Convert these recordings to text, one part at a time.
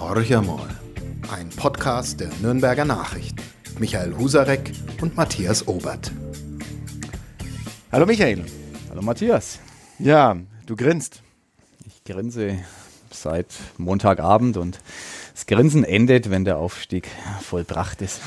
Horch mal. Ein Podcast der Nürnberger Nachrichten. Michael Husarek und Matthias Obert. Hallo Michael. Hallo Matthias. Ja, du grinst. Ich grinse seit Montagabend und das Grinsen endet, wenn der Aufstieg vollbracht ist.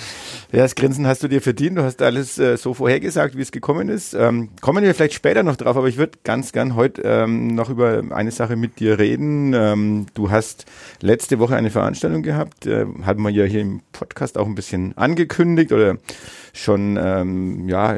Ja, das Grinsen hast du dir verdient. Du hast alles äh, so vorhergesagt, wie es gekommen ist. Ähm, kommen wir vielleicht später noch drauf, aber ich würde ganz gern heute ähm, noch über eine Sache mit dir reden. Ähm, du hast letzte Woche eine Veranstaltung gehabt, äh, haben wir ja hier im Podcast auch ein bisschen angekündigt oder schon ähm, ja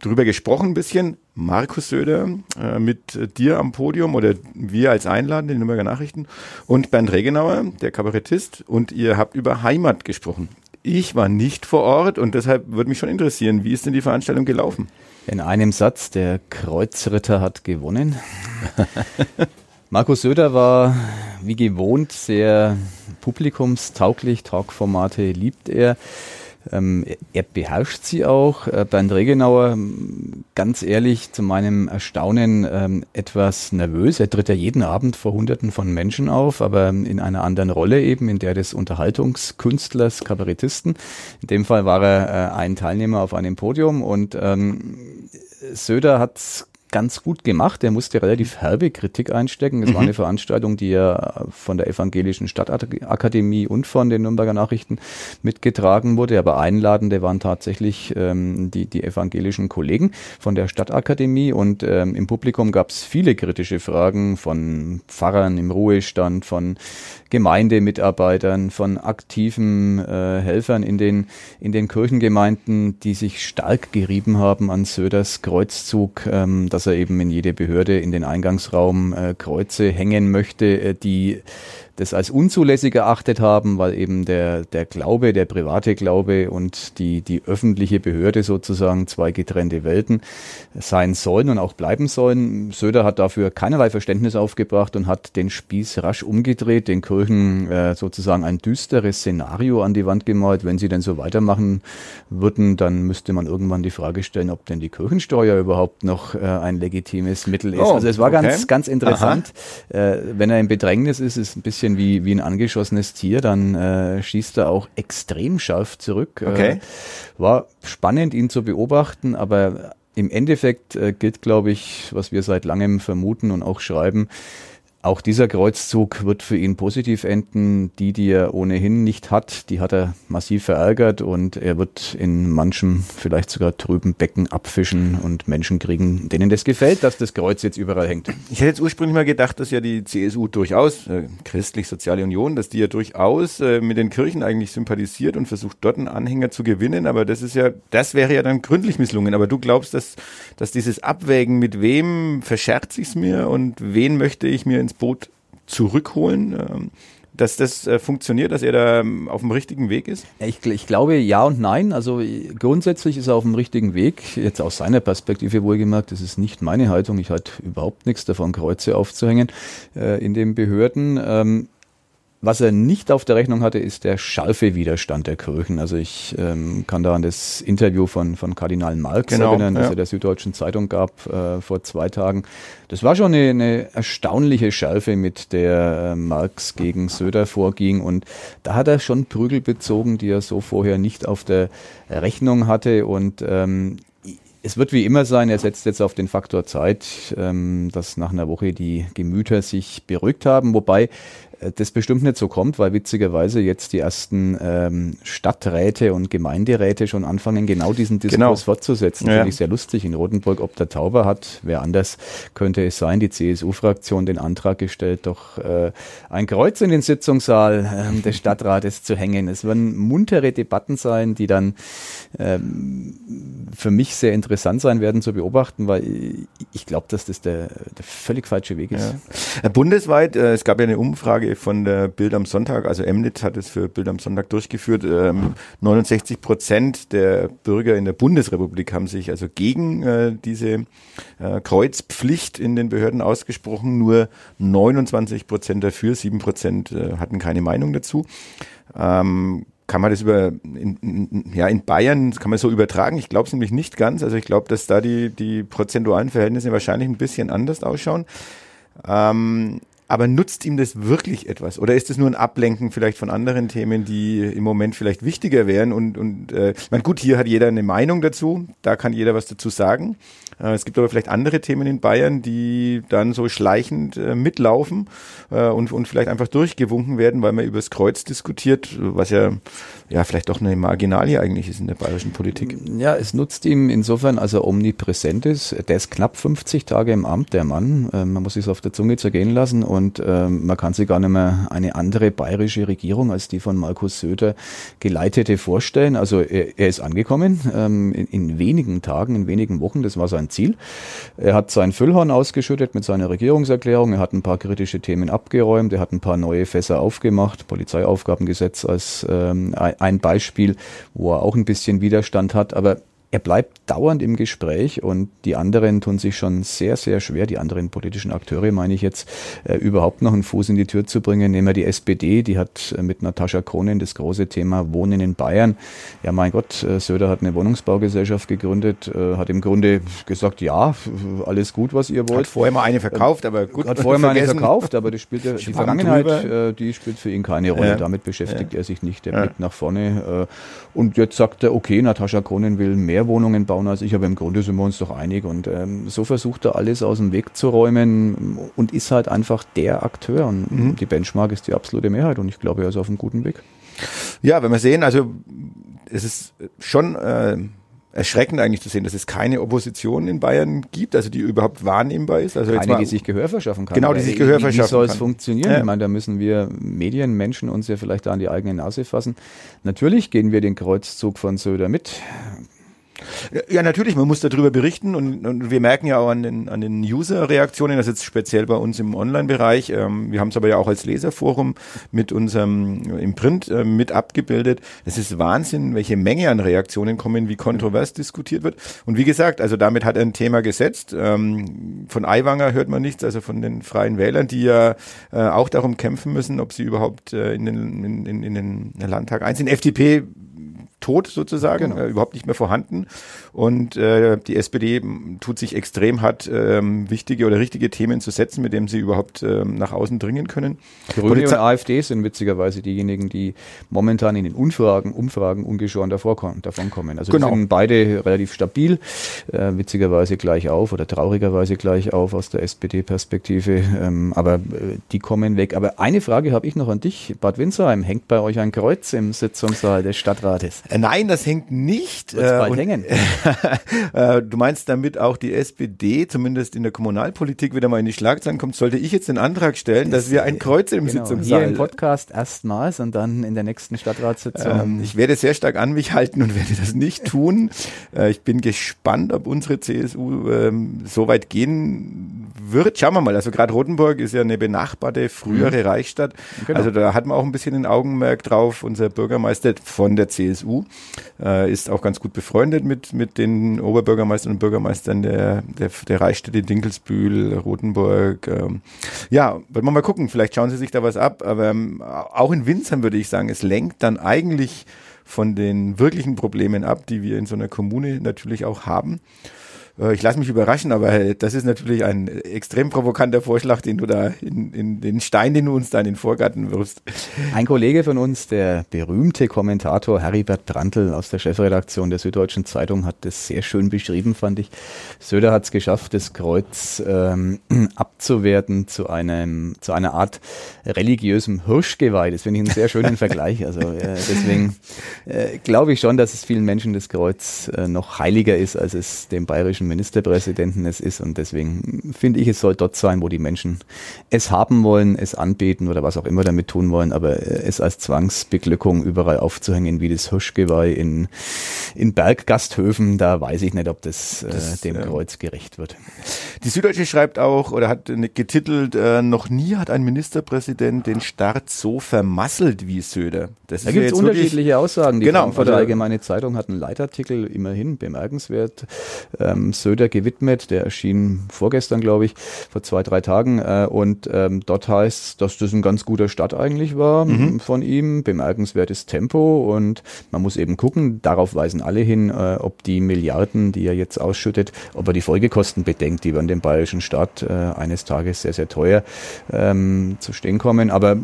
drüber gesprochen ein bisschen. Markus Söder äh, mit dir am Podium oder wir als Einladende, die Nürnberger Nachrichten und Bernd Regenauer, der Kabarettist und ihr habt über Heimat gesprochen. Ich war nicht vor Ort und deshalb würde mich schon interessieren, wie ist denn die Veranstaltung gelaufen? In einem Satz, der Kreuzritter hat gewonnen. Markus Söder war wie gewohnt sehr publikumstauglich, Talkformate liebt er. Ähm, er beherrscht sie auch. Äh, Bernd Regenauer, ganz ehrlich, zu meinem Erstaunen ähm, etwas nervös. Er tritt ja jeden Abend vor Hunderten von Menschen auf, aber in einer anderen Rolle eben, in der des Unterhaltungskünstlers, Kabarettisten. In dem Fall war er äh, ein Teilnehmer auf einem Podium und ähm, Söder hat ganz gut gemacht. Er musste relativ herbe Kritik einstecken. Es mhm. war eine Veranstaltung, die ja von der Evangelischen Stadtakademie und von den Nürnberger Nachrichten mitgetragen wurde. Aber Einladende waren tatsächlich ähm, die, die evangelischen Kollegen von der Stadtakademie. Und ähm, im Publikum gab es viele kritische Fragen von Pfarrern im Ruhestand, von Gemeindemitarbeitern, von aktiven äh, Helfern in den, in den Kirchengemeinden, die sich stark gerieben haben an Söders Kreuzzug, ähm, dass er eben in jede Behörde in den Eingangsraum äh, Kreuze hängen möchte, äh, die das als unzulässig erachtet haben, weil eben der, der Glaube, der private Glaube und die, die öffentliche Behörde sozusagen zwei getrennte Welten sein sollen und auch bleiben sollen. Söder hat dafür keinerlei Verständnis aufgebracht und hat den Spieß rasch umgedreht, den Kirchen äh, sozusagen ein düsteres Szenario an die Wand gemalt. Wenn sie denn so weitermachen würden, dann müsste man irgendwann die Frage stellen, ob denn die Kirchensteuer überhaupt noch äh, ein legitimes Mittel ist. Oh, also es war okay. ganz, ganz interessant. Äh, wenn er in Bedrängnis ist, ist ein bisschen bisschen wie, wie ein angeschossenes Tier, dann äh, schießt er auch extrem scharf zurück. Äh, okay. Äh, war spannend, ihn zu beobachten, aber im Endeffekt äh, gilt, glaube ich, was wir seit langem vermuten und auch schreiben, auch dieser Kreuzzug wird für ihn positiv enden. Die, die er ohnehin nicht hat, die hat er massiv verärgert und er wird in manchem vielleicht sogar trüben Becken abfischen und Menschen kriegen, denen das gefällt, dass das Kreuz jetzt überall hängt. Ich hätte jetzt ursprünglich mal gedacht, dass ja die CSU durchaus, äh, Christlich-Soziale Union, dass die ja durchaus äh, mit den Kirchen eigentlich sympathisiert und versucht dort einen Anhänger zu gewinnen, aber das ist ja, das wäre ja dann gründlich misslungen. Aber du glaubst, dass, dass dieses Abwägen, mit wem verscherze ich es mir und wen möchte ich mir ins Boot zurückholen? Ähm, dass das äh, funktioniert, dass er da ähm, auf dem richtigen Weg ist? Ich, ich, glaube ja und nein. Also grundsätzlich ist er auf dem richtigen Weg. Jetzt aus seiner Perspektive wohlgemerkt, das ist nicht meine Haltung. Ich halte überhaupt nichts davon, Kreuze aufzuhängen äh, in den Behörden. Ähm, was er nicht auf der Rechnung hatte, ist der scharfe Widerstand der Kirchen. Also ich ähm, kann da an das Interview von, von Kardinal Marx genau, erinnern, das ja. er der Süddeutschen Zeitung gab äh, vor zwei Tagen. Das war schon eine, eine erstaunliche Schärfe, mit der äh, Marx gegen Söder vorging. Und da hat er schon Prügel bezogen, die er so vorher nicht auf der Rechnung hatte. Und ähm, es wird wie immer sein, er setzt jetzt auf den Faktor Zeit, ähm, dass nach einer Woche die Gemüter sich beruhigt haben, wobei das bestimmt nicht so kommt, weil witzigerweise jetzt die ersten ähm, Stadträte und Gemeinderäte schon anfangen, genau diesen Diskurs genau. fortzusetzen. Ja. Finde ich sehr lustig. In Rotenburg, ob der Tauber hat, wer anders könnte es sein, die CSU-Fraktion den Antrag gestellt, doch äh, ein Kreuz in den Sitzungssaal äh, des Stadtrates zu hängen. Es werden muntere Debatten sein, die dann ähm, für mich sehr interessant sein werden zu beobachten, weil ich glaube, dass das der, der völlig falsche Weg ist. Ja. Bundesweit, äh, es gab ja eine Umfrage, Umfrage von der Bild am Sonntag, also Emnit hat es für Bild am Sonntag durchgeführt. Ähm, 69 Prozent der Bürger in der Bundesrepublik haben sich also gegen äh, diese äh, Kreuzpflicht in den Behörden ausgesprochen. Nur 29 Prozent dafür, 7 Prozent äh, hatten keine Meinung dazu. Ähm, kann man das über in, ja in Bayern kann man so übertragen? Ich glaube es nämlich nicht ganz. Also ich glaube, dass da die die prozentualen Verhältnisse wahrscheinlich ein bisschen anders ausschauen. Ähm, aber nutzt ihm das wirklich etwas? Oder ist es nur ein Ablenken vielleicht von anderen Themen, die im Moment vielleicht wichtiger wären? Und, und äh, man gut, hier hat jeder eine Meinung dazu, da kann jeder was dazu sagen. Äh, es gibt aber vielleicht andere Themen in Bayern, die dann so schleichend äh, mitlaufen äh, und, und vielleicht einfach durchgewunken werden, weil man über das Kreuz diskutiert, was ja, ja vielleicht doch eine Marginalie eigentlich ist in der bayerischen Politik. Ja, es nutzt ihm insofern, als er omnipräsent ist. Der ist knapp 50 Tage im Amt, der Mann. Ähm, man muss sich auf der Zunge zergehen lassen und ähm, man kann sich gar nicht mehr eine andere bayerische Regierung als die von Markus Söder geleitete vorstellen. Also er, er ist angekommen ähm, in, in wenigen Tagen, in wenigen Wochen. Das war sein sein Ziel. Er hat sein Füllhorn ausgeschüttet mit seiner Regierungserklärung. Er hat ein paar kritische Themen abgeräumt. Er hat ein paar neue Fässer aufgemacht. Polizeiaufgabengesetz als ähm, ein Beispiel, wo er auch ein bisschen Widerstand hat. Aber er bleibt dauernd im Gespräch und die anderen tun sich schon sehr, sehr schwer, die anderen politischen Akteure meine ich jetzt, äh, überhaupt noch einen Fuß in die Tür zu bringen. Nehmen wir die SPD, die hat äh, mit Natascha Kronen das große Thema Wohnen in Bayern. Ja, mein Gott, äh, Söder hat eine Wohnungsbaugesellschaft gegründet, äh, hat im Grunde gesagt, ja, alles gut, was ihr wollt. Hat vorher mal eine verkauft, aber gut. Hat vorher mal eine verkauft, aber das spielt die Vergangenheit, äh, die spielt für ihn keine Rolle. Ja. Damit beschäftigt ja. er sich nicht. Der ja. blickt nach vorne. Und jetzt sagt er, okay, Natascha Kronen will mehr Wohnungen bauen als ich, aber im Grunde sind wir uns doch einig. Und ähm, so versucht er alles aus dem Weg zu räumen und ist halt einfach der Akteur. Und mhm. die Benchmark ist die absolute Mehrheit und ich glaube, er ist auf einem guten Weg. Ja, wenn wir sehen, also es ist schon äh, erschreckend eigentlich zu sehen, dass es keine Opposition in Bayern gibt, also die überhaupt wahrnehmbar ist. Also keine, mal, die sich Gehör verschaffen kann. Genau, die sich Gehör verschaffen kann. Wie soll es funktionieren? Ja. Ich meine, da müssen wir Medienmenschen uns ja vielleicht da an die eigene Nase fassen. Natürlich gehen wir den Kreuzzug von Söder mit. Ja, natürlich, man muss darüber berichten und, und wir merken ja auch an den, an den User-Reaktionen, das ist speziell bei uns im Online-Bereich, ähm, wir haben es aber ja auch als Leserforum mit unserem, im Print äh, mit abgebildet. Es ist Wahnsinn, welche Menge an Reaktionen kommen, wie kontrovers diskutiert wird. Und wie gesagt, also damit hat er ein Thema gesetzt. Ähm, von Aiwanger hört man nichts, also von den Freien Wählern, die ja äh, auch darum kämpfen müssen, ob sie überhaupt äh, in, den, in, in, in den Landtag einziehen. FDP tot sozusagen, genau. äh, überhaupt nicht mehr vorhanden. Und äh, die SPD tut sich extrem hart, ähm, wichtige oder richtige Themen zu setzen, mit denen sie überhaupt ähm, nach außen dringen können. Grüne und, und AfD sind witzigerweise diejenigen, die momentan in den Umfragen, Umfragen ungeschoren davon kommen. Also genau. sind beide relativ stabil, äh, witzigerweise gleich auf oder traurigerweise gleich auf aus der SPD-Perspektive. Ähm, aber äh, die kommen weg. Aber eine Frage habe ich noch an dich, Bad Windsheim. Hängt bei euch ein Kreuz im Sitzungssaal des Stadtrates? Äh, nein, das hängt nicht. Äh, bald hängen. äh, du meinst damit auch die SPD, zumindest in der Kommunalpolitik, wieder mal in die Schlagzeilen kommt, sollte ich jetzt den Antrag stellen, das dass wir ein Kreuz im genau, Sitzungssaal... Hier im Podcast erstmals und dann in der nächsten Stadtratssitzung. Ähm, ich werde sehr stark an mich halten und werde das nicht tun. Äh, ich bin gespannt, ob unsere CSU ähm, so weit gehen wird. Schauen wir mal. Also gerade Rotenburg ist ja eine benachbarte frühere mhm. Reichsstadt. Genau. Also da hat man auch ein bisschen den Augenmerk drauf. Unser Bürgermeister von der CSU äh, ist auch ganz gut befreundet mit, mit den Oberbürgermeistern und Bürgermeistern der, der, der Reichsstädte Dinkelsbühl, Rothenburg. Ähm. Ja, wollen wir mal gucken, vielleicht schauen sie sich da was ab, aber ähm, auch in Winzern würde ich sagen, es lenkt dann eigentlich von den wirklichen Problemen ab, die wir in so einer Kommune natürlich auch haben. Äh, ich lasse mich überraschen, aber das ist natürlich ein extrem provokanter Vorschlag, den du da in, in den Stein, den du uns da in den Vorgarten wirfst. Ein Kollege von uns, der berühmte Kommentator Heribert Brandl aus der Chefredaktion der Süddeutschen Zeitung, hat das sehr schön beschrieben, fand ich. Söder hat es geschafft, das Kreuz ähm, abzuwerten zu einem zu einer Art religiösem Hirschgeweih. Das finde ich einen sehr schönen Vergleich. Also äh, deswegen äh, glaube ich schon, dass es vielen Menschen das Kreuz äh, noch heiliger ist, als es dem bayerischen bayerischen Ministerpräsidenten es ist. Und deswegen finde ich, es soll dort sein, wo die Menschen es haben wollen, es anbeten oder was auch immer damit tun wollen. Aber äh, es als Zwangsbeglückung überall aufzuhängen, wie das Hirschgeweih in, in Berggasthöfen, da weiß ich nicht, ob das, äh, das dem äh, Kreuz gerecht wird. Die Süddeutsche schreibt auch oder hat getitelt, äh, noch nie hat ein Ministerpräsident den Start so vermasselt wie Söder. Das da gibt es unterschiedliche Aussagen. Die genau, Frankfurter Allgemeine Zeitung hat einen Leitartikel, immerhin bemerkenswert. Ähm, Söder gewidmet. Der erschien vorgestern, glaube ich, vor zwei, drei Tagen. Äh, und ähm, dort heißt dass das ein ganz guter Start eigentlich war mhm. von ihm. Bemerkenswertes Tempo und man muss eben gucken, darauf weisen alle hin, äh, ob die Milliarden, die er jetzt ausschüttet, ob er die Folgekosten bedenkt, die werden dem bayerischen Staat äh, eines Tages sehr, sehr teuer ähm, zu stehen kommen. Aber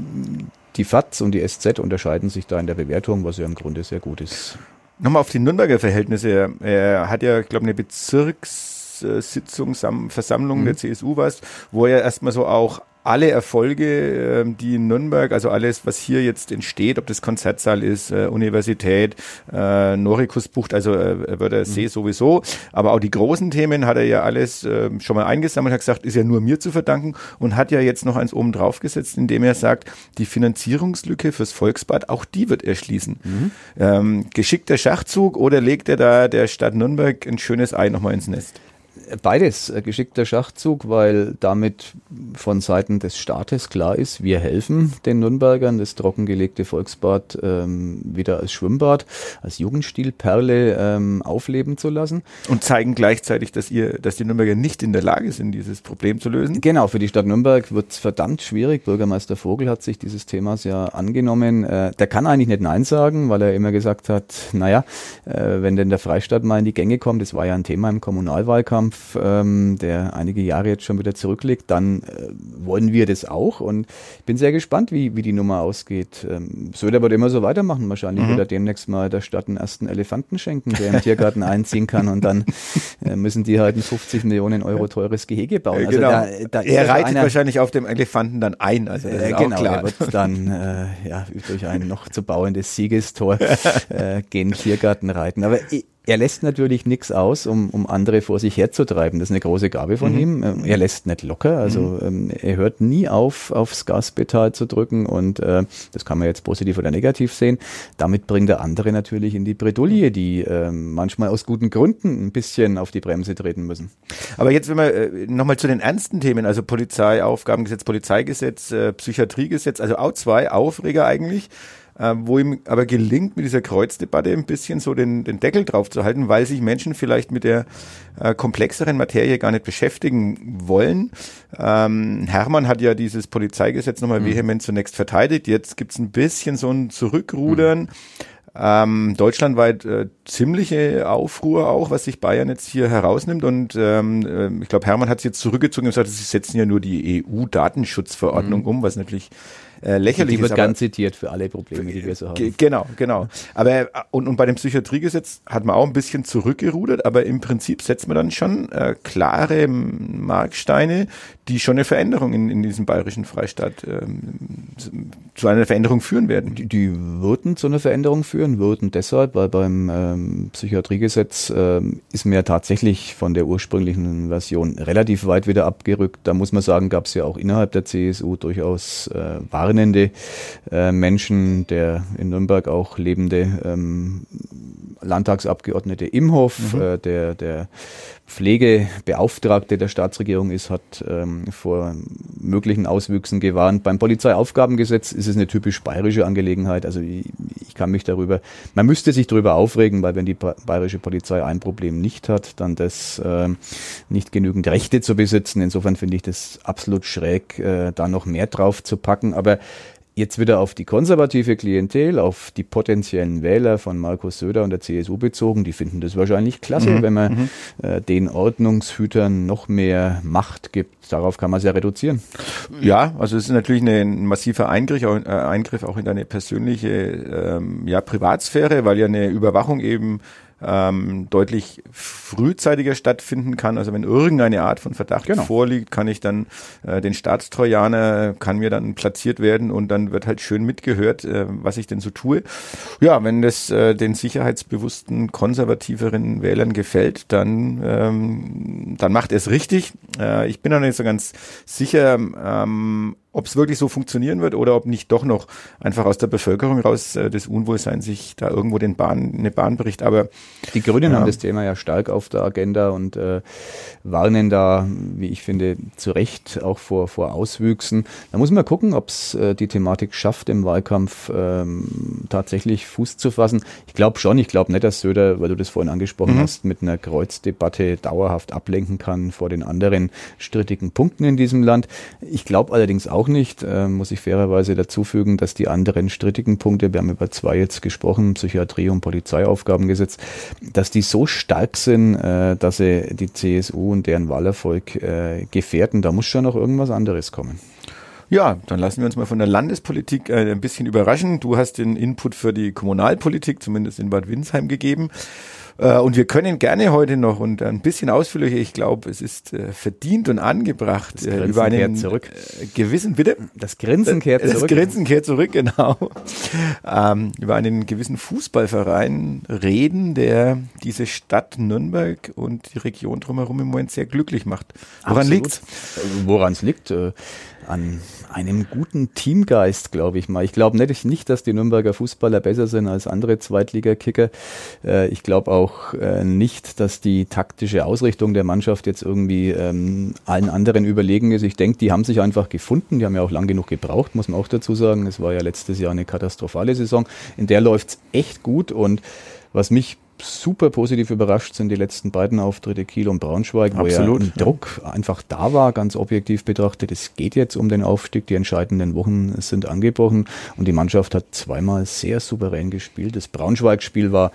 die FATS und die SZ unterscheiden sich da in der Bewertung, was ja im Grunde sehr gut ist. Nochmal auf die Nürnberger Verhältnisse. Er hat ja, ich glaube, eine Bezirkssitzung, Versammlung mhm. der CSU was, wo er erstmal so auch alle Erfolge, ähm, die in Nürnberg, also alles, was hier jetzt entsteht, ob das Konzertsaal ist, äh, Universität, äh, Norikus bucht, also äh, Wörter See mhm. sowieso, aber auch die großen Themen hat er ja alles äh, schon mal eingesammelt, hat gesagt, ist ja nur mir zu verdanken und hat ja jetzt noch eins oben drauf gesetzt, indem er sagt, die Finanzierungslücke fürs Volksbad, auch die wird er schließen. Mhm. Ähm, geschickter Schachzug oder legt er da der Stadt Nürnberg ein schönes Ei nochmal ins Nest? Beides äh, geschickter Schachzug, weil damit von Seiten des Staates klar ist, wir helfen den Nürnbergern, das trockengelegte Volksbad ähm, wieder als Schwimmbad, als Jugendstilperle ähm, aufleben zu lassen. Und zeigen gleichzeitig, dass ihr, dass die Nürnberger nicht in der Lage sind, dieses Problem zu lösen? Genau, für die Stadt Nürnberg wird es verdammt schwierig. Bürgermeister Vogel hat sich dieses Themas ja angenommen. Äh, der kann eigentlich nicht Nein sagen, weil er immer gesagt hat, naja, äh, wenn denn der Freistaat mal in die Gänge kommt, das war ja ein Thema im Kommunalwahlkampf, ähm, der einige Jahre jetzt schon wieder zurückliegt, dann äh, wollen wir das auch. Und ich bin sehr gespannt, wie, wie die Nummer ausgeht. Ähm, Söder wird immer so weitermachen. Wahrscheinlich mhm. wird er demnächst mal der Stadt einen ersten Elefanten schenken, der im Tiergarten einziehen kann. Und dann äh, müssen die halt ein 50 Millionen Euro teures Gehege bauen. Also genau. da, da er reitet einer, wahrscheinlich auf dem Elefanten dann ein. Also das äh, ist genau, auch klar. er wird dann äh, ja, durch ein noch zu bauendes Siegestor äh, gen Tiergarten reiten. Aber ich, er lässt natürlich nichts aus, um, um andere vor sich herzutreiben. Das ist eine große Gabe von mhm. ihm. Ähm, er lässt nicht locker. Also mhm. ähm, er hört nie auf, aufs Gaspedal zu drücken und äh, das kann man jetzt positiv oder negativ sehen. Damit bringt er andere natürlich in die Bredouille, die äh, manchmal aus guten Gründen ein bisschen auf die Bremse treten müssen. Aber jetzt, wenn wir äh, nochmal zu den ernsten Themen, also Polizei, Aufgabengesetz, Polizeigesetz, äh, Psychiatriegesetz, also auch zwei Aufreger eigentlich äh, wo ihm aber gelingt, mit dieser Kreuzdebatte ein bisschen so den, den Deckel drauf zu halten, weil sich Menschen vielleicht mit der äh, komplexeren Materie gar nicht beschäftigen wollen. Ähm, Hermann hat ja dieses Polizeigesetz nochmal mhm. vehement zunächst verteidigt. Jetzt gibt's ein bisschen so ein Zurückrudern. Mhm. Ähm, deutschlandweit äh, ziemliche Aufruhr auch, was sich Bayern jetzt hier herausnimmt. Und ähm, äh, ich glaube, Hermann hat es jetzt zurückgezogen und gesagt, sie setzen ja nur die EU-Datenschutzverordnung mhm. um, was natürlich äh, lächerlich die wird ist. ganz zitiert für alle Probleme, die wir so haben. Genau, genau. Aber äh, und, und bei dem Psychiatriegesetz hat man auch ein bisschen zurückgerudert, aber im Prinzip setzt man dann schon äh, klare Marksteine, die schon eine Veränderung in, in diesem bayerischen Freistaat ähm, zu einer Veränderung führen werden. Die, die würden zu einer Veränderung führen, würden deshalb, weil beim ähm, Psychiatriegesetz ähm, ist mir tatsächlich von der ursprünglichen Version relativ weit wieder abgerückt. Da muss man sagen, gab es ja auch innerhalb der CSU durchaus äh, warnende äh, Menschen, der in Nürnberg auch lebende ähm, Landtagsabgeordnete Imhoff, mhm. äh, der, der Pflegebeauftragte der Staatsregierung ist, hat ähm, vor möglichen Auswüchsen gewarnt. Beim Polizeiaufgabengesetz ist es eine typisch bayerische Angelegenheit. Also ich kann mich darüber, man müsste sich darüber aufregen, weil wenn die bayerische Polizei ein Problem nicht hat, dann das äh, nicht genügend Rechte zu besitzen. Insofern finde ich das absolut schräg, äh, da noch mehr drauf zu packen. Aber Jetzt wieder auf die konservative Klientel, auf die potenziellen Wähler von Markus Söder und der CSU bezogen. Die finden das wahrscheinlich klasse, mhm. wenn man mhm. äh, den Ordnungshütern noch mehr Macht gibt. Darauf kann man es ja reduzieren. Ja, also es ist natürlich ein massiver Eingriff, äh, Eingriff auch in deine persönliche ähm, ja, Privatsphäre, weil ja eine Überwachung eben ähm, deutlich frühzeitiger stattfinden kann. Also wenn irgendeine Art von Verdacht genau. vorliegt, kann ich dann äh, den Staatstrojaner kann mir dann platziert werden und dann wird halt schön mitgehört, äh, was ich denn so tue. Ja, wenn das äh, den sicherheitsbewussten konservativeren Wählern gefällt, dann ähm, dann macht er es richtig. Äh, ich bin noch nicht so ganz sicher. Ähm, ob es wirklich so funktionieren wird oder ob nicht doch noch einfach aus der Bevölkerung raus äh, das Unwohlsein sich da irgendwo den Bahn, eine Bahn bricht. Aber die Grünen ja. haben das Thema ja stark auf der Agenda und äh, warnen da, wie ich finde, zu Recht auch vor, vor Auswüchsen. Da muss man gucken, ob es äh, die Thematik schafft, im Wahlkampf ähm, tatsächlich Fuß zu fassen. Ich glaube schon, ich glaube nicht, dass Söder, weil du das vorhin angesprochen mhm. hast, mit einer Kreuzdebatte dauerhaft ablenken kann vor den anderen strittigen Punkten in diesem Land. Ich glaube allerdings auch nicht, äh, muss ich fairerweise dazu fügen, dass die anderen strittigen Punkte, wir haben über zwei jetzt gesprochen, Psychiatrie und Polizeiaufgabengesetz, dass die so stark sind, äh, dass sie die CSU und deren Wahlerfolg äh, gefährden. Da muss schon noch irgendwas anderes kommen. Ja, dann lassen wir uns mal von der Landespolitik äh, ein bisschen überraschen. Du hast den Input für die Kommunalpolitik, zumindest in Bad Windsheim, gegeben. Äh, und wir können gerne heute noch und ein bisschen ausführlicher, ich glaube, es ist äh, verdient und angebracht, äh, über einen zurück. gewissen, bitte? Das Grinsen kehrt zurück. Das Grinsen kehrt zurück, genau. Ähm, über einen gewissen Fußballverein reden, der diese Stadt Nürnberg und die Region drumherum im Moment sehr glücklich macht. Woran liegt Woran es liegt? An einem guten Teamgeist, glaube ich mal. Ich glaube nicht, nicht, dass die Nürnberger Fußballer besser sind als andere Zweitligakicker. Äh, ich glaube auch äh, nicht, dass die taktische Ausrichtung der Mannschaft jetzt irgendwie ähm, allen anderen überlegen ist. Ich denke, die haben sich einfach gefunden. Die haben ja auch lang genug gebraucht, muss man auch dazu sagen. Es war ja letztes Jahr eine katastrophale Saison. In der läuft es echt gut und was mich super positiv überrascht sind die letzten beiden Auftritte Kiel und Braunschweig, wo Absolut, ja ein Druck einfach da war, ganz objektiv betrachtet. Es geht jetzt um den Aufstieg, die entscheidenden Wochen sind angebrochen und die Mannschaft hat zweimal sehr souverän gespielt. Das Braunschweig-Spiel war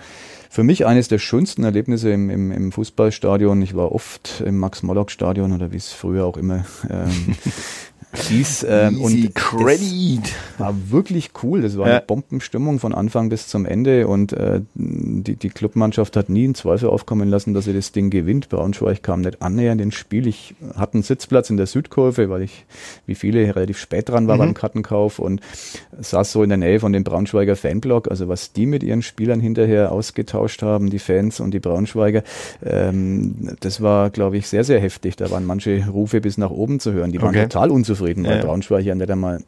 für mich eines der schönsten Erlebnisse im, im, im Fußballstadion. Ich war oft im Max-Morlock-Stadion oder wie es früher auch immer ähm, hieß. Ähm, und Credit. war wirklich cool. Das war ja. eine Bombenstimmung von Anfang bis zum Ende und äh, die, die Clubmannschaft hat nie einen Zweifel aufkommen lassen, dass sie das Ding gewinnt. Braunschweig kam nicht annähernd ins Spiel. Ich hatte einen Sitzplatz in der Südkurve, weil ich, wie viele, relativ spät dran war mhm. beim Kartenkauf und saß so in der Nähe von dem Braunschweiger Fanblock. Also was die mit ihren Spielern hinterher ausgetauscht haben, die Fans und die Braunschweiger, ähm, das war, glaube ich, sehr, sehr heftig. Da waren manche Rufe bis nach oben zu hören. Die waren okay. total unzufrieden zufrieden, weil ja, Braunschweig ja nicht einmal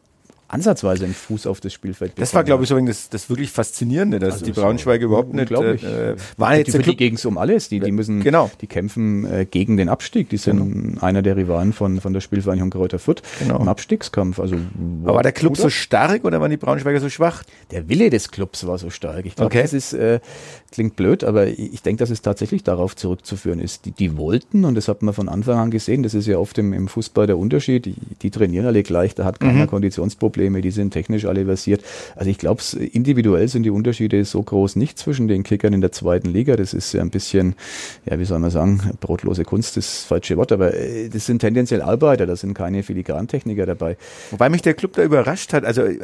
ansatzweise einen Fuß auf das Spielfeld bekommen. Das war, glaube ich, so das, das wirklich Faszinierende, dass also die Braunschweiger überhaupt nicht, äh, war jetzt für die gegen es um alles, die, die müssen, genau. die kämpfen äh, gegen den Abstieg, die sind genau. einer der Rivalen von, von der Spielvereinigung Kräuter Fürth genau. im Abstiegskampf. Also, Aber war der Club so stark oder waren die Braunschweiger so schwach? Der Wille des Clubs war so stark. Ich glaube, okay. das ist, äh, klingt blöd, aber ich denke, dass es tatsächlich darauf zurückzuführen ist. Die, die wollten, und das hat man von Anfang an gesehen, das ist ja oft im, im Fußball der Unterschied, die, die trainieren alle gleich, da hat keiner mhm. Konditionsprobleme, die sind technisch alle versiert. Also ich glaube, individuell sind die Unterschiede so groß nicht zwischen den Kickern in der zweiten Liga. Das ist ja ein bisschen, ja, wie soll man sagen, brotlose Kunst ist das falsche Wort, aber äh, das sind tendenziell Arbeiter, da sind keine Filigrantechniker dabei. Wobei mich der Club da überrascht hat, also äh,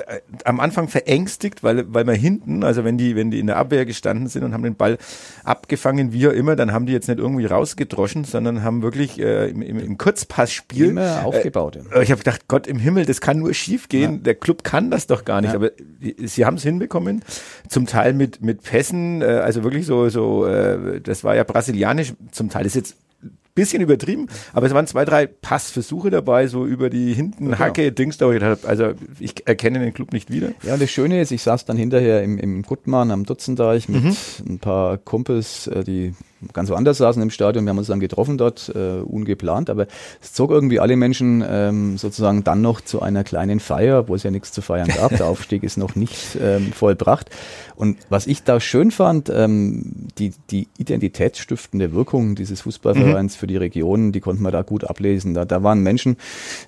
am Anfang verängstigt, weil, weil man hinten, also wenn die, wenn die in der Abwehr gestanden sind und haben den Ball abgefangen, wie auch immer, dann haben die jetzt nicht irgendwie rausgedroschen, sondern haben wirklich äh, im, im, im Kurzpassspiel immer aufgebaut. Äh, ich habe gedacht, Gott im Himmel, das kann nur schief gehen. Der Club kann das doch gar nicht. Ja. Aber sie haben es hinbekommen, zum Teil mit mit Pässen, äh, also wirklich so so. Äh, das war ja brasilianisch. Zum Teil ist jetzt bisschen übertrieben, aber es waren zwei, drei Passversuche dabei, so über die hinten ja, Hacke, Dings da. Also ich erkenne den Club nicht wieder. Ja, und das Schöne ist, ich saß dann hinterher im, im Gutmann am Dutzendeich mit mhm. ein paar Kumpels, äh, die ganz woanders saßen im Stadion. Wir haben uns dann getroffen dort, äh, ungeplant, aber es zog irgendwie alle Menschen ähm, sozusagen dann noch zu einer kleinen Feier, wo es ja nichts zu feiern gab. Der Aufstieg ist noch nicht ähm, vollbracht. Und was ich da schön fand, ähm, die, die identitätsstiftende Wirkung dieses Fußballvereins mhm. für die Region, die konnten wir da gut ablesen. Da, da waren Menschen,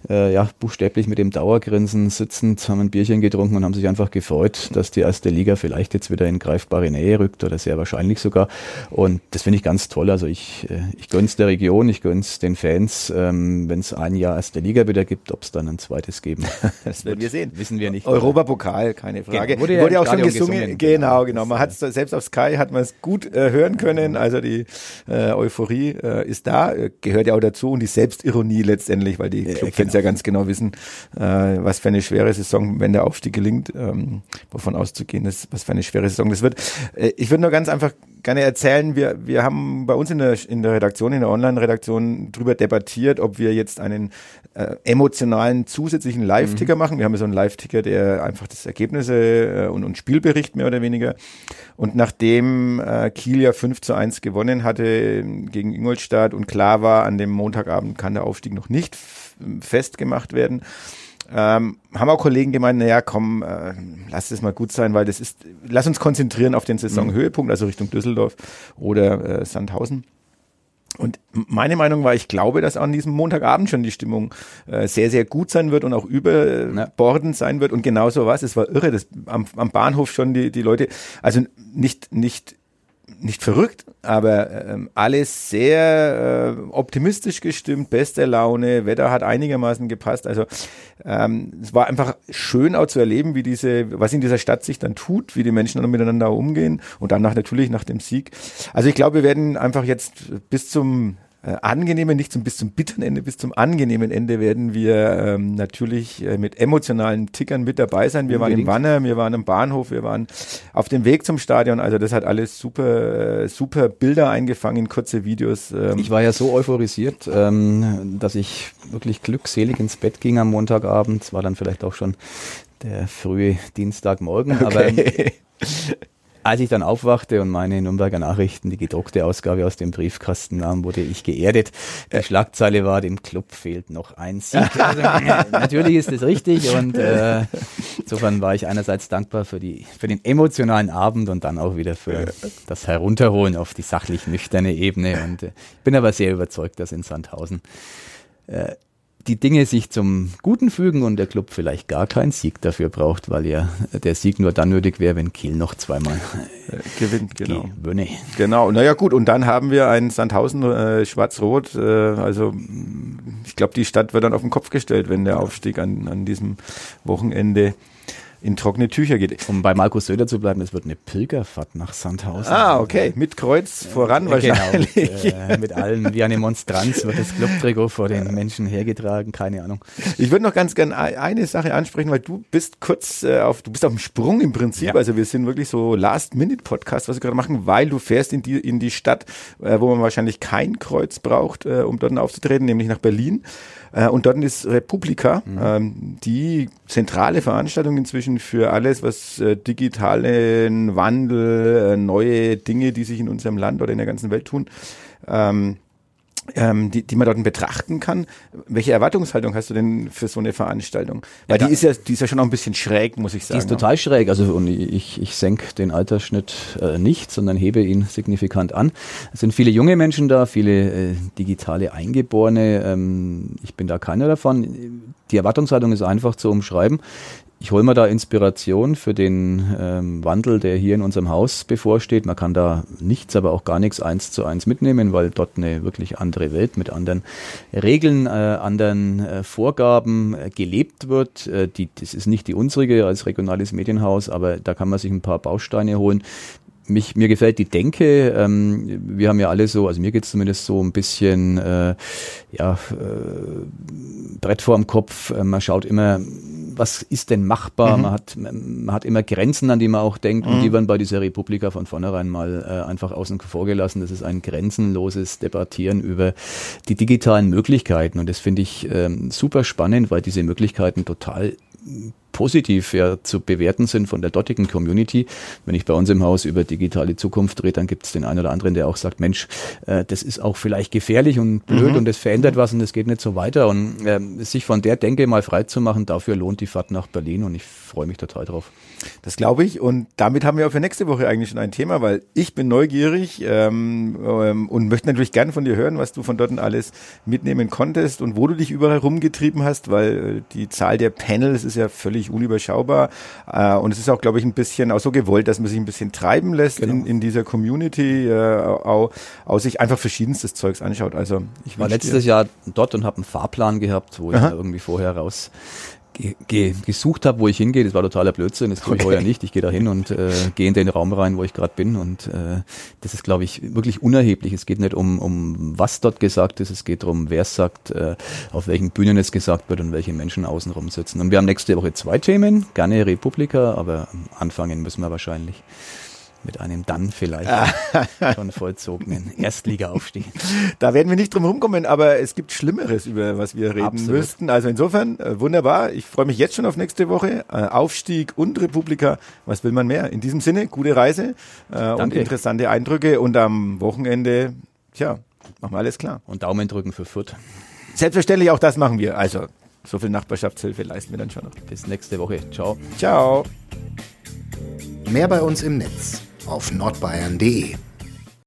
äh, ja, buchstäblich mit dem Dauergrinsen sitzend, haben ein Bierchen getrunken und haben sich einfach gefreut, dass die erste Liga vielleicht jetzt wieder in greifbare Nähe rückt oder sehr wahrscheinlich sogar. Und das finde ich ganz toll. Also ich, äh, ich gönn's der Region, ich gönn's den Fans, ähm, wenn es ein Jahr erste Liga wieder gibt, ob es dann ein zweites geben. das werden wir sehen. Wissen wir nicht. Europapokal, keine Frage. Genau. Wurde ja, wurde ja auch schon gesungen. gesungen. Genau, genau. Man hat selbst auf Sky hat man es gut äh, hören können. Also die äh, Euphorie äh, ist da, äh, gehört ja auch dazu und die Selbstironie letztendlich, weil die Clubfans genau. ja ganz genau wissen, äh, was für eine schwere Saison, wenn der Aufstieg gelingt, ähm, wovon auszugehen ist, was für eine schwere Saison das wird. Ich würde nur ganz einfach gerne erzählen. Wir, wir haben bei uns in der, in der Redaktion, in der Online-Redaktion drüber debattiert, ob wir jetzt einen äh, emotionalen zusätzlichen Live-Ticker mhm. machen. Wir haben so einen Live-Ticker, der einfach das Ergebnisse äh, und, und Spielbericht mehr oder weniger. Und nachdem äh, Kiel ja 5 zu 1 gewonnen hatte gegen Ingolstadt und klar war, an dem Montagabend kann der Aufstieg noch nicht festgemacht werden, ähm, haben auch Kollegen gemeint, naja, komm, äh, lass es mal gut sein, weil das ist, lass uns konzentrieren auf den Saisonhöhepunkt, also Richtung Düsseldorf oder äh, Sandhausen. Und meine Meinung war, ich glaube, dass an diesem Montagabend schon die Stimmung äh, sehr, sehr gut sein wird und auch überbordend sein wird. Und genauso war es. Es war irre, dass am, am Bahnhof schon die, die Leute, also nicht, nicht nicht verrückt, aber ähm, alles sehr äh, optimistisch gestimmt, beste Laune, Wetter hat einigermaßen gepasst. Also ähm, es war einfach schön auch zu erleben, wie diese, was in dieser Stadt sich dann tut, wie die Menschen dann miteinander umgehen und danach natürlich nach dem Sieg. Also ich glaube, wir werden einfach jetzt bis zum äh, angenehmen, nicht zum, bis zum bitteren Ende, bis zum angenehmen Ende werden wir ähm, natürlich äh, mit emotionalen Tickern mit dabei sein. Wir Unbedingt. waren im Wanner, wir waren im Bahnhof, wir waren auf dem Weg zum Stadion. Also das hat alles super, äh, super Bilder eingefangen, kurze Videos. Ähm. Ich war ja so euphorisiert, ähm, dass ich wirklich glückselig ins Bett ging am Montagabend. Es war dann vielleicht auch schon der frühe Dienstagmorgen, okay. aber als ich dann aufwachte und meine Nürnberger Nachrichten, die gedruckte Ausgabe aus dem Briefkasten nahm, wurde ich geerdet. Die Schlagzeile war, dem Club fehlt noch ein Sieg. Also, natürlich ist das richtig und äh, insofern war ich einerseits dankbar für, die, für den emotionalen Abend und dann auch wieder für das Herunterholen auf die sachlich nüchterne Ebene. Und äh, bin aber sehr überzeugt, dass in Sandhausen äh, die Dinge sich zum Guten fügen und der Club vielleicht gar keinen Sieg dafür braucht, weil ja der Sieg nur dann nötig wäre, wenn Kiel noch zweimal äh, gewinnt. Genau. Gewinne. Genau. Naja gut, und dann haben wir ein Sandhausen äh, schwarz-rot. Äh, also ich glaube, die Stadt wird dann auf den Kopf gestellt, wenn der Aufstieg an, an diesem Wochenende in trockene Tücher geht. Um bei Markus Söder zu bleiben, es wird eine Pilgerfahrt nach Sandhausen. Ah, okay. Mit Kreuz voran äh, wahrscheinlich. Genau, mit, äh, mit allen, wie eine Monstranz wird das Clubtrikot vor den Menschen hergetragen, keine Ahnung. Ich würde noch ganz gerne eine Sache ansprechen, weil du bist kurz äh, auf, du bist auf dem Sprung im Prinzip. Ja. Also wir sind wirklich so Last-Minute-Podcast, was wir gerade machen, weil du fährst in die, in die Stadt, äh, wo man wahrscheinlich kein Kreuz braucht, äh, um dort aufzutreten, nämlich nach Berlin. Äh, und dort ist Republika, mhm. ähm, die zentrale Veranstaltung inzwischen für alles, was äh, digitalen Wandel, äh, neue Dinge, die sich in unserem Land oder in der ganzen Welt tun. Ähm, ähm, die, die man dort betrachten kann. Welche Erwartungshaltung hast du denn für so eine Veranstaltung? Weil ja, die ist ja, die ist ja schon noch ein bisschen schräg, muss ich sagen. Die ist total schräg. Also und ich, ich senke den Altersschnitt äh, nicht, sondern hebe ihn signifikant an. Es sind viele junge Menschen da, viele äh, digitale Eingeborene. Ähm, ich bin da keiner davon. Die Erwartungshaltung ist einfach zu umschreiben ich hole mir da Inspiration für den ähm, Wandel, der hier in unserem Haus bevorsteht. Man kann da nichts, aber auch gar nichts eins zu eins mitnehmen, weil dort eine wirklich andere Welt mit anderen Regeln, äh, anderen äh, Vorgaben äh, gelebt wird. Äh, die, das ist nicht die unsrige als regionales Medienhaus, aber da kann man sich ein paar Bausteine holen, mich, mir gefällt die Denke. Ähm, wir haben ja alle so, also mir geht's zumindest so ein bisschen äh, ja, äh, Brett vor dem Kopf. Äh, man schaut immer, was ist denn machbar? Mhm. Man, hat, man hat immer Grenzen, an die man auch denkt. Mhm. Und die werden bei dieser Republika von vornherein mal äh, einfach außen vor gelassen. Das ist ein grenzenloses Debattieren über die digitalen Möglichkeiten. Und das finde ich ähm, super spannend, weil diese Möglichkeiten total positiv ja, zu bewerten sind von der dortigen Community. Wenn ich bei uns im Haus über digitale Zukunft rede, dann gibt es den einen oder anderen, der auch sagt, Mensch, äh, das ist auch vielleicht gefährlich und blöd mhm. und das verändert was und das geht nicht so weiter. Und äh, sich von der Denke mal frei zu machen, dafür lohnt die Fahrt nach Berlin und ich freue mich total drauf. Das glaube ich und damit haben wir auch für nächste Woche eigentlich schon ein Thema, weil ich bin neugierig ähm, ähm, und möchte natürlich gerne von dir hören, was du von dort alles mitnehmen konntest und wo du dich überall rumgetrieben hast, weil äh, die Zahl der Panels ist ja völlig völlig unüberschaubar. Äh, und es ist auch, glaube ich, ein bisschen auch so gewollt, dass man sich ein bisschen treiben lässt genau. in, in dieser Community, äh, auch, auch sich einfach verschiedenstes Zeugs anschaut. Also ich war letztes dir. Jahr dort und habe einen Fahrplan gehabt, wo Aha. ich irgendwie vorher raus ge gesucht habe, wo ich hingehe. Das war totaler Blödsinn. Das tue ich heuer nicht. Ich gehe da hin und äh, gehe in den Raum rein, wo ich gerade bin. Und äh, das ist, glaube ich, wirklich unerheblich. Es geht nicht um, um was dort gesagt ist. Es geht darum, wer es sagt, äh, auf welchen Bühnen es gesagt wird und welche Menschen außenrum sitzen. Und wir haben nächste Woche zwei Themen. Gerne Republika, aber anfangen müssen wir wahrscheinlich mit einem dann vielleicht schon vollzogenen Erstliga-Aufstieg. Da werden wir nicht drum rumkommen, aber es gibt Schlimmeres, über was wir reden Absolut. müssten. Also insofern, äh, wunderbar. Ich freue mich jetzt schon auf nächste Woche. Äh, Aufstieg und Republika. Was will man mehr? In diesem Sinne, gute Reise äh, und Danke. interessante Eindrücke. Und am Wochenende, tja, machen wir alles klar. Und Daumen drücken für Fürth. Selbstverständlich, auch das machen wir. Also, so viel Nachbarschaftshilfe leisten wir dann schon noch. Bis nächste Woche. Ciao. Ciao. Mehr bei uns im Netz auf nordbayern.de.